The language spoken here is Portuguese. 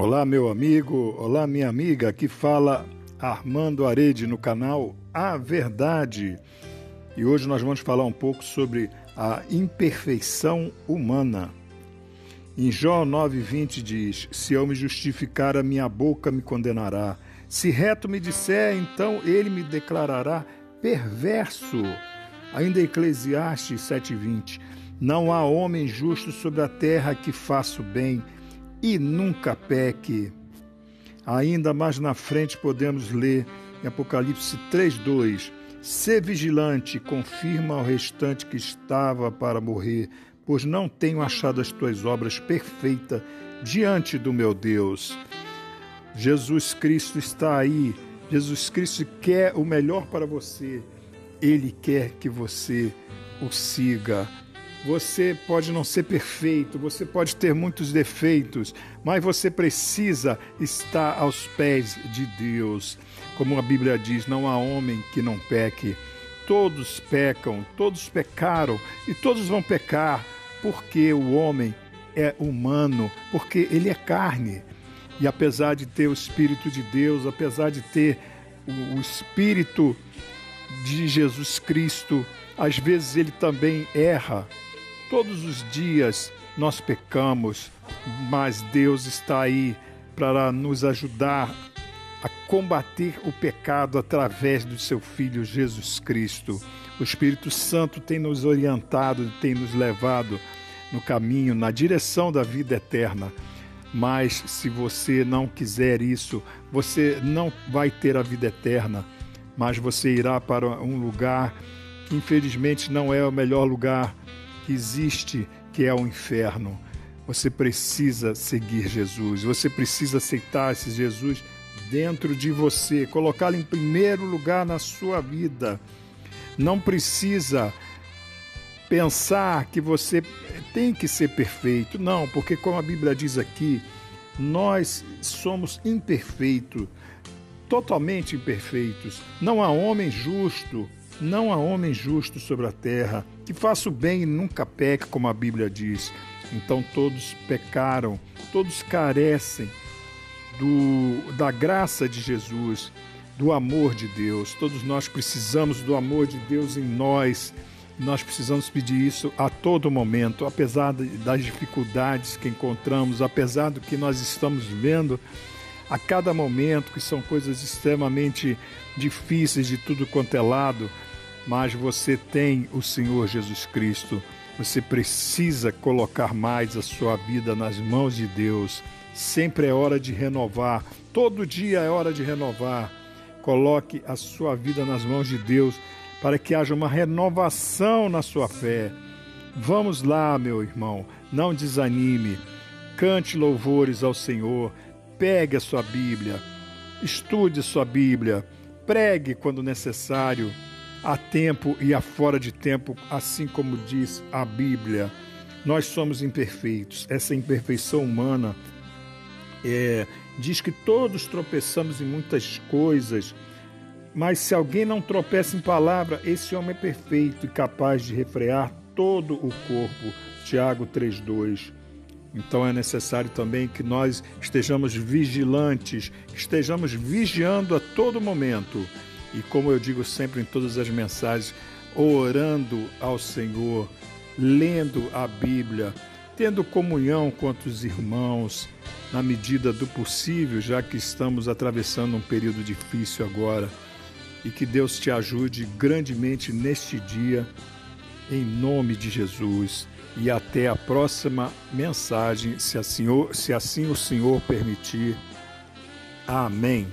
Olá, meu amigo, olá, minha amiga, aqui fala Armando Arede no canal A Verdade. E hoje nós vamos falar um pouco sobre a imperfeição humana. Em Jó 9,20 diz: Se eu me justificar, a minha boca me condenará. Se reto me disser, então ele me declarará perverso. Ainda Eclesiastes 7,20: Não há homem justo sobre a terra que faça o bem e nunca peque. Ainda mais na frente podemos ler em Apocalipse 3:2, Ser vigilante, confirma ao restante que estava para morrer, pois não tenho achado as tuas obras perfeitas diante do meu Deus. Jesus Cristo está aí. Jesus Cristo quer o melhor para você. Ele quer que você o siga. Você pode não ser perfeito, você pode ter muitos defeitos, mas você precisa estar aos pés de Deus. Como a Bíblia diz, não há homem que não peque. Todos pecam, todos pecaram e todos vão pecar, porque o homem é humano, porque ele é carne. E apesar de ter o Espírito de Deus, apesar de ter o Espírito de Jesus Cristo, às vezes ele também erra, Todos os dias nós pecamos, mas Deus está aí para nos ajudar a combater o pecado através do seu Filho Jesus Cristo. O Espírito Santo tem nos orientado, tem nos levado no caminho, na direção da vida eterna. Mas se você não quiser isso, você não vai ter a vida eterna, mas você irá para um lugar que infelizmente não é o melhor lugar que existe, que é o inferno. Você precisa seguir Jesus, você precisa aceitar esse Jesus dentro de você, colocá-lo em primeiro lugar na sua vida. Não precisa pensar que você tem que ser perfeito, não, porque como a Bíblia diz aqui, nós somos imperfeitos, totalmente imperfeitos. Não há homem justo, não há homem justo sobre a terra que faça o bem e nunca peque, como a Bíblia diz. Então todos pecaram, todos carecem do, da graça de Jesus, do amor de Deus. Todos nós precisamos do amor de Deus em nós. Nós precisamos pedir isso a todo momento, apesar das dificuldades que encontramos, apesar do que nós estamos vendo a cada momento, que são coisas extremamente difíceis de tudo quanto é lado mas você tem o Senhor Jesus Cristo. Você precisa colocar mais a sua vida nas mãos de Deus. Sempre é hora de renovar, todo dia é hora de renovar. Coloque a sua vida nas mãos de Deus para que haja uma renovação na sua fé. Vamos lá, meu irmão, não desanime. Cante louvores ao Senhor, pegue a sua Bíblia, estude sua Bíblia, pregue quando necessário a tempo e a fora de tempo, assim como diz a Bíblia. Nós somos imperfeitos. Essa imperfeição humana é, diz que todos tropeçamos em muitas coisas, mas se alguém não tropeça em palavra, esse homem é perfeito e capaz de refrear todo o corpo. Tiago 3,2. Então é necessário também que nós estejamos vigilantes, estejamos vigiando a todo momento e como eu digo sempre em todas as mensagens, orando ao Senhor, lendo a Bíblia, tendo comunhão com os irmãos, na medida do possível, já que estamos atravessando um período difícil agora. E que Deus te ajude grandemente neste dia, em nome de Jesus. E até a próxima mensagem, se assim, se assim o Senhor permitir. Amém.